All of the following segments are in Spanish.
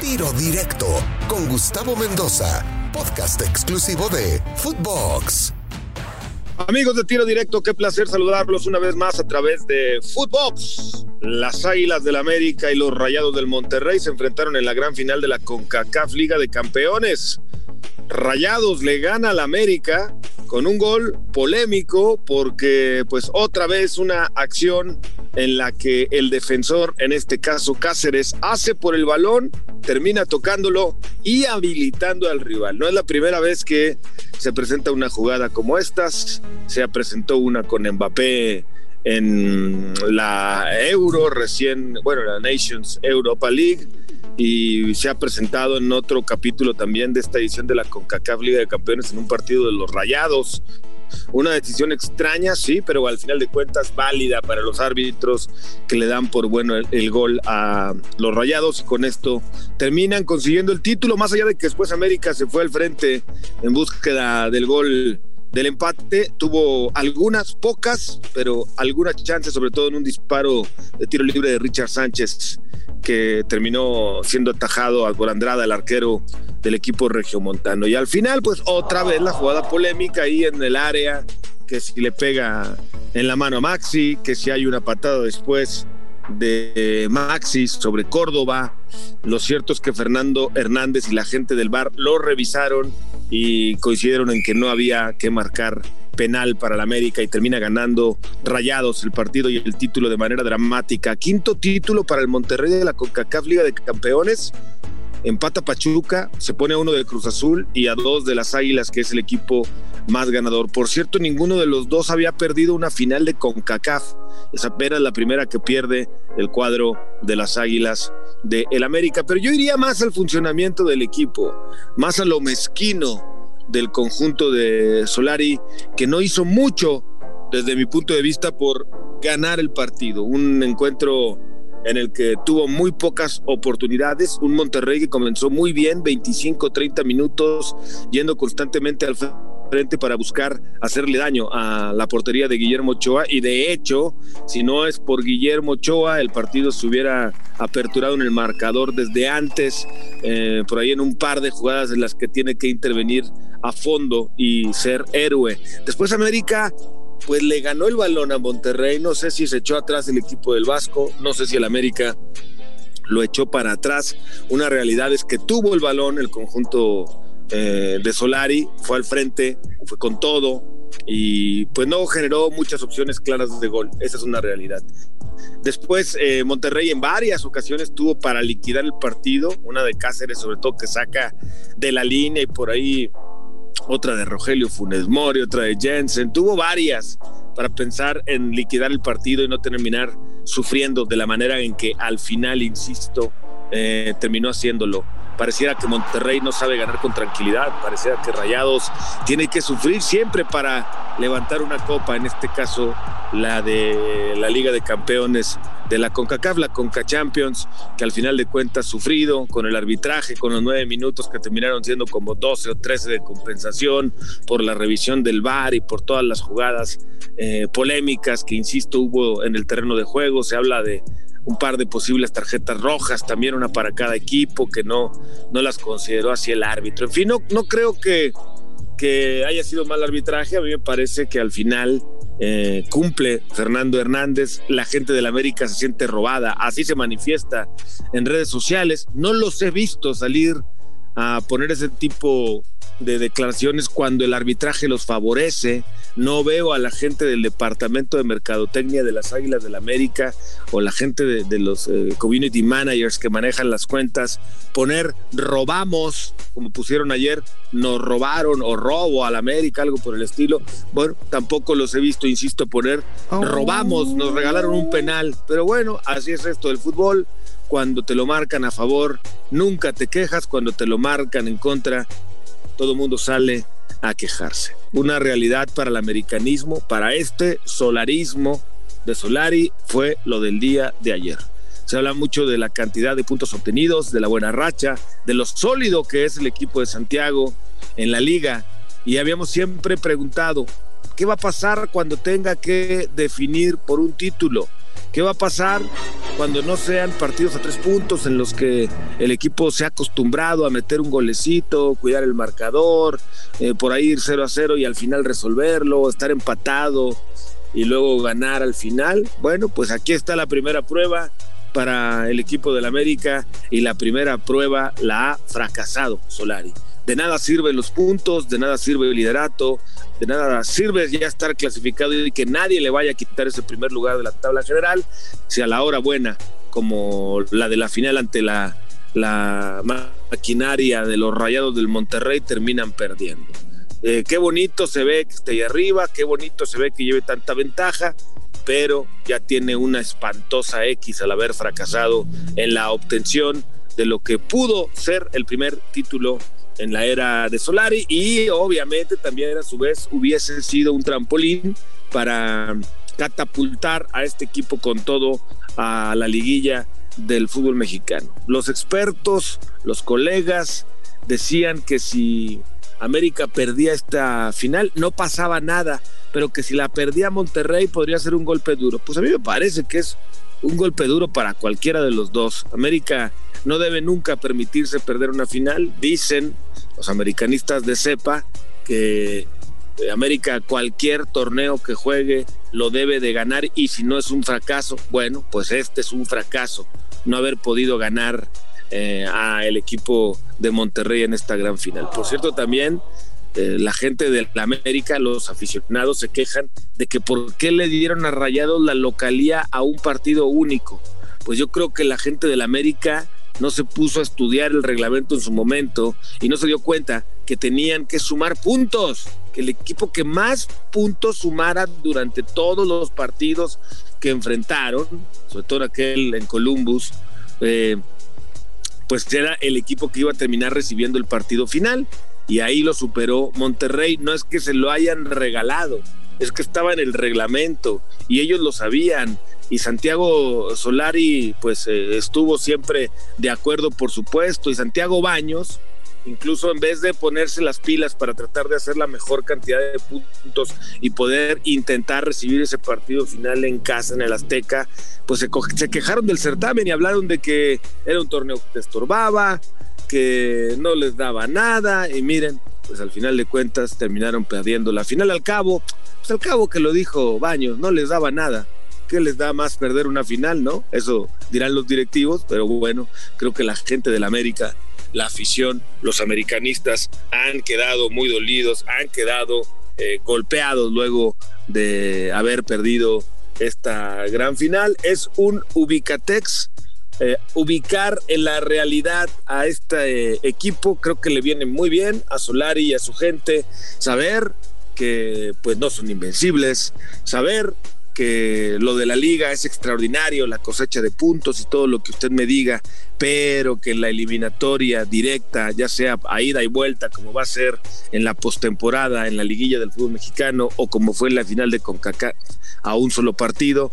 Tiro Directo con Gustavo Mendoza, podcast exclusivo de Footbox. Amigos de Tiro Directo, qué placer saludarlos una vez más a través de Footbox. Las Águilas del América y los Rayados del Monterrey se enfrentaron en la gran final de la CONCACAF Liga de Campeones. Rayados le gana al América con un gol polémico porque pues otra vez una acción en la que el defensor, en este caso Cáceres, hace por el balón, termina tocándolo y habilitando al rival. No es la primera vez que se presenta una jugada como estas, se presentó una con Mbappé en la Euro recién, bueno, la Nations Europa League y se ha presentado en otro capítulo también de esta edición de la CONCACAF Liga de Campeones en un partido de los Rayados. Una decisión extraña, sí, pero al final de cuentas válida para los árbitros que le dan por bueno el, gol a los Rayados y con esto terminan consiguiendo el título, más allá de que después América se fue al frente en búsqueda del gol del empate. Tuvo algunas, pocas, pero algunas chances, sobre todo en un disparo de tiro libre de Richard Sánchez que terminó siendo atajado por Andrada, el arquero del equipo regiomontano. Y al final, pues otra vez la jugada polémica ahí en el área, que si le pega en la mano a Maxi, que si hay una patada después de Maxi sobre Córdoba. Lo cierto es que Fernando Hernández y la gente del bar lo revisaron y coincidieron en que no había que marcar penal para la América y termina ganando Rayados el partido y el título de manera dramática. Quinto título para el Monterrey de la CONCACAF Liga de Campeones. Empata Pachuca, se pone a uno de Cruz Azul y a dos de las Águilas, que es el equipo más ganador. Por cierto, ninguno de los dos había perdido una final de CONCACAF. Esa pera es la primera que pierde el cuadro de las Águilas de el América. Pero yo iría más al funcionamiento del equipo, más a lo mezquino del conjunto de Solari, que no hizo mucho desde mi punto de vista por ganar el partido. Un encuentro en el que tuvo muy pocas oportunidades, un Monterrey que comenzó muy bien, 25, 30 minutos, yendo constantemente al frente para buscar hacerle daño a la portería de Guillermo Ochoa y de hecho, si no es por Guillermo Ochoa, el partido se hubiera aperturado en el marcador desde antes, eh, por ahí en un par de jugadas en las que tiene que intervenir a fondo y ser héroe. Después América pues le ganó el balón a Monterrey, no sé si se echó atrás el equipo del Vasco, no sé si el América lo echó para atrás. Una realidad es que tuvo el balón el conjunto eh, de Solari, fue al frente, fue con todo y pues no generó muchas opciones claras de gol. Esa es una realidad. Después eh, Monterrey en varias ocasiones tuvo para liquidar el partido, una de Cáceres sobre todo que saca de la línea y por ahí otra de Rogelio Funes Mori, otra de Jensen, tuvo varias para pensar en liquidar el partido y no terminar sufriendo de la manera en que al final, insisto, eh, terminó haciéndolo. Pareciera que Monterrey no sabe ganar con tranquilidad, pareciera que Rayados tiene que sufrir siempre para levantar una copa, en este caso la de la Liga de Campeones de la CONCACAF, la CONCA Champions, que al final de cuentas sufrido con el arbitraje, con los nueve minutos que terminaron siendo como 12 o 13 de compensación por la revisión del VAR y por todas las jugadas eh, polémicas que, insisto, hubo en el terreno de juego. Se habla de un par de posibles tarjetas rojas, también una para cada equipo que no, no las consideró así el árbitro. En fin, no, no creo que, que haya sido mal arbitraje, a mí me parece que al final eh, cumple Fernando Hernández, la gente del América se siente robada, así se manifiesta en redes sociales, no los he visto salir a poner ese tipo de declaraciones cuando el arbitraje los favorece. No veo a la gente del departamento de mercadotecnia de las Águilas del la América o la gente de, los eh, community managers que manejan las cuentas poner robamos, como pusieron ayer, nos robaron o robo al América, algo por el estilo. Bueno, tampoco los he visto, insisto, poner oh. robamos, nos regalaron un penal. Pero bueno, así es esto del fútbol cuando te lo marcan a favor, nunca te quejas, cuando te lo marcan en contra, todo mundo sale a quejarse. Una realidad para el americanismo, para este solarismo de Solari fue lo del día de ayer. Se habla mucho de la cantidad de puntos obtenidos, de la buena racha, de lo sólido que es el equipo de Santiago en la liga. Y habíamos siempre preguntado, ¿qué va a pasar cuando tenga que definir por un título? ¿Qué va a pasar cuando no sean partidos a tres puntos en los que el equipo se ha acostumbrado a meter un golecito, cuidar el marcador, eh, por ahí ir 0 a 0 y al final resolverlo, estar empatado y luego ganar al final? Bueno, pues aquí está la primera prueba para el equipo del América y la primera prueba la ha fracasado Solari. De nada sirven los puntos, de nada sirve el liderato, de nada sirve ya estar clasificado y que nadie le vaya a quitar ese primer lugar de la tabla general, si a la hora buena, como la de la final ante la, la maquinaria de los rayados del Monterrey, terminan perdiendo. Eh, qué bonito se ve que esté ahí arriba, qué bonito se ve que lleve tanta ventaja, pero ya tiene una espantosa X al haber fracasado en la obtención de lo que pudo ser el primer título en la era de Solari y obviamente también a su vez hubiese sido un trampolín para catapultar a este equipo con todo a la liguilla del fútbol mexicano. Los expertos, los colegas decían que si América perdía esta final no pasaba nada, pero que si la perdía Monterrey podría ser un golpe duro. Pues a mí me parece que es un golpe duro para cualquiera de los dos. América no debe nunca permitirse perder una final. Dicen los americanistas de cepa que eh, América cualquier torneo que juegue lo debe de ganar y si no es un fracaso, bueno, pues este es un fracaso, no haber podido ganar eh, al equipo de Monterrey en esta gran final. Por cierto, también eh, la gente de la América, los aficionados se quejan de que por qué le dieron a Rayados la localía a un partido único. Pues yo creo que la gente de la América no se puso a estudiar el reglamento en su momento y no se dio cuenta que tenían que sumar puntos, que el equipo que más puntos sumara durante todos los partidos que enfrentaron, sobre todo aquel en Columbus, eh, pues era el equipo que iba a terminar recibiendo el partido final y ahí lo superó Monterrey. No es que se lo hayan regalado, es que estaba en el reglamento y ellos lo sabían y Santiago Solari pues eh, estuvo siempre de acuerdo por supuesto y Santiago Baños incluso en vez de ponerse las pilas para tratar de hacer la mejor cantidad de puntos y poder intentar recibir ese partido final en casa en el Azteca, pues se, se quejaron del certamen y hablaron de que era un torneo que estorbaba, que no les daba nada y miren, pues al final de cuentas terminaron perdiendo la final al cabo, pues al cabo que lo dijo Baños, no les daba nada ¿Qué les da más perder una final, no? Eso dirán los directivos, pero bueno, creo que la gente del América, la afición, los americanistas han quedado muy dolidos, han quedado eh, golpeados luego de haber perdido esta gran final. Es un ubicatex. Eh, ubicar en la realidad a este eh, equipo creo que le viene muy bien a Solari y a su gente. Saber que pues no son invencibles. Saber que lo de la liga es extraordinario, la cosecha de puntos y todo lo que usted me diga, pero que la eliminatoria directa, ya sea a ida y vuelta, como va a ser en la postemporada, en la liguilla del fútbol mexicano, o como fue en la final de CONCACAF a un solo partido,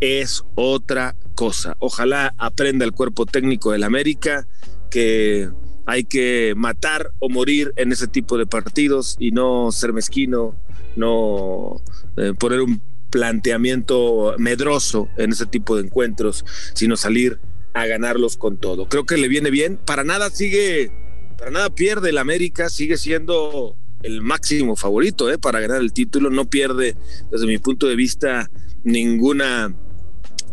es otra cosa. Ojalá aprenda el cuerpo técnico del América que hay que matar o morir en ese tipo de partidos y no ser mezquino, no eh, poner un planteamiento medroso en ese tipo de encuentros, sino salir a ganarlos con todo. Creo que le viene bien. Para nada sigue, para nada pierde el América, sigue siendo el máximo favorito ¿eh? para ganar el título. No pierde, desde mi punto de vista, ninguna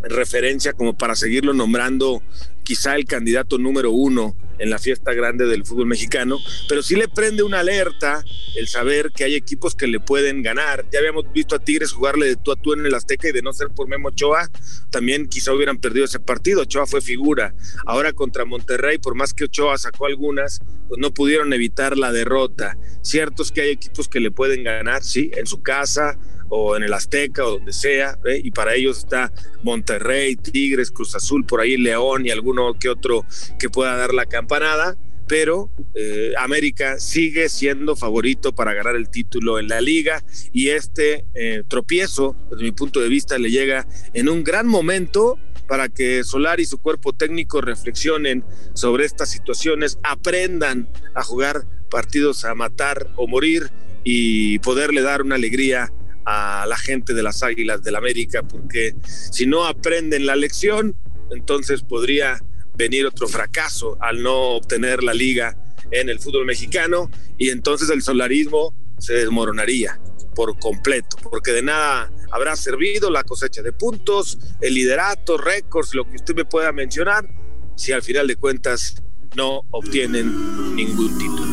referencia como para seguirlo nombrando quizá el candidato número uno en la fiesta grande del fútbol mexicano, pero sí le prende una alerta el saber que hay equipos que le pueden ganar. Ya habíamos visto a Tigres jugarle de tú a tú en el Azteca y de no ser por Memo Ochoa, también quizá hubieran perdido ese partido. Ochoa fue figura. Ahora contra Monterrey, por más que Ochoa sacó algunas, pues no pudieron evitar la derrota. Cierto es que hay equipos que le pueden ganar, sí, en su casa, o en el Azteca o donde sea, y para ellos está Monterrey, Tigres, Cruz Azul, por ahí León y alguno que otro que pueda dar la campanada, pero eh, América sigue siendo favorito para ganar el título en la liga y este eh, tropiezo, desde mi punto de vista, le llega en un gran momento para que Solar y su cuerpo técnico reflexionen sobre estas situaciones, aprendan a jugar partidos a matar o morir y poderle dar una alegría a la gente de las Águilas del América, porque si no aprenden la lección, entonces podría venir otro fracaso al no obtener la liga en el fútbol mexicano y entonces el solarismo se desmoronaría por completo, porque de nada habrá servido la cosecha de puntos, el liderato, récords, lo que usted me pueda mencionar, si al final de cuentas no obtienen ningún título.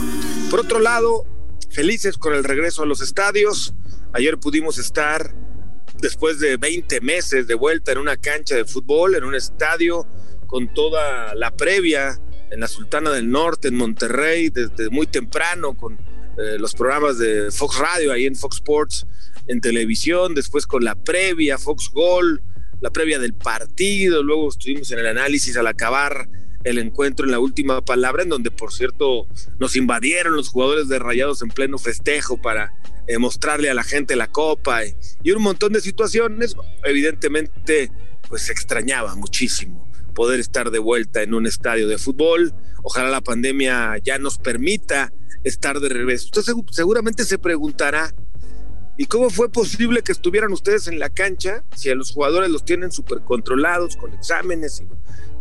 Por otro lado, felices con el regreso a los estadios. Ayer pudimos estar después de 20 meses de vuelta en una cancha de fútbol, en un estadio, con toda la previa en la Sultana del Norte, en Monterrey, desde muy temprano, con eh, los programas de Fox Radio, ahí en Fox Sports, en televisión, después con la previa, Fox Gol, la previa del partido, luego estuvimos en el análisis al acabar el encuentro en la última palabra, en donde por cierto nos invadieron los jugadores de Rayados en pleno festejo para eh, mostrarle a la gente la copa y, y, un montón de situaciones, evidentemente pues extrañaba muchísimo poder estar de vuelta en un estadio de fútbol, ojalá la pandemia ya nos permita estar de regreso. Usted seguramente se preguntará, ¿y cómo fue posible que estuvieran ustedes en la cancha si a los jugadores los tienen súper controlados con exámenes?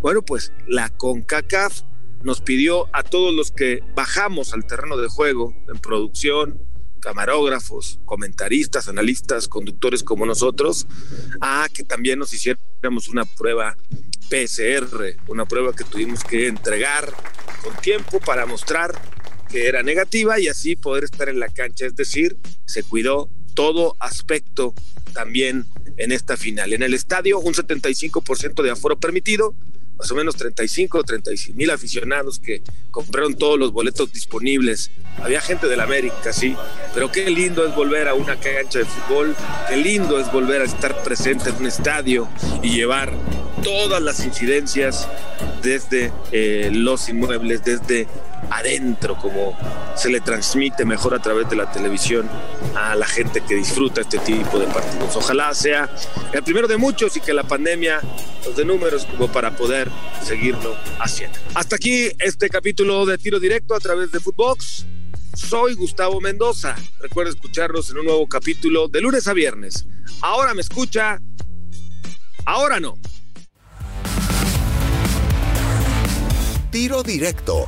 Bueno, pues la CONCACAF nos pidió a todos los que bajamos al terreno de juego, en producción, camarógrafos, comentaristas, analistas, conductores como nosotros, a que también nos hiciéramos una prueba PCR, una prueba que tuvimos que entregar con tiempo para mostrar que era negativa y así poder estar en la cancha. Es decir, se cuidó todo aspecto también en esta final. En el estadio, un 75% de aforo permitido, más o menos 35 o 36 mil aficionados que compraron todos los boletos disponibles. Había gente del América, sí, pero qué lindo es volver a una cancha de fútbol, qué lindo es volver a estar presente en un estadio y llevar todas las incidencias desde eh, los inmuebles, desde adentro, como se le transmite mejor a través de la televisión a la gente que disfruta este tipo de partidos. Ojalá sea el primero de muchos y que la pandemia nos dé números como para poder seguirlo haciendo. Hasta aquí este capítulo de tiro directo a través de Footbox. Soy Gustavo Mendoza. Recuerda escucharnos en un nuevo capítulo de lunes a viernes. Ahora me escucha, ahora no. Tiro directo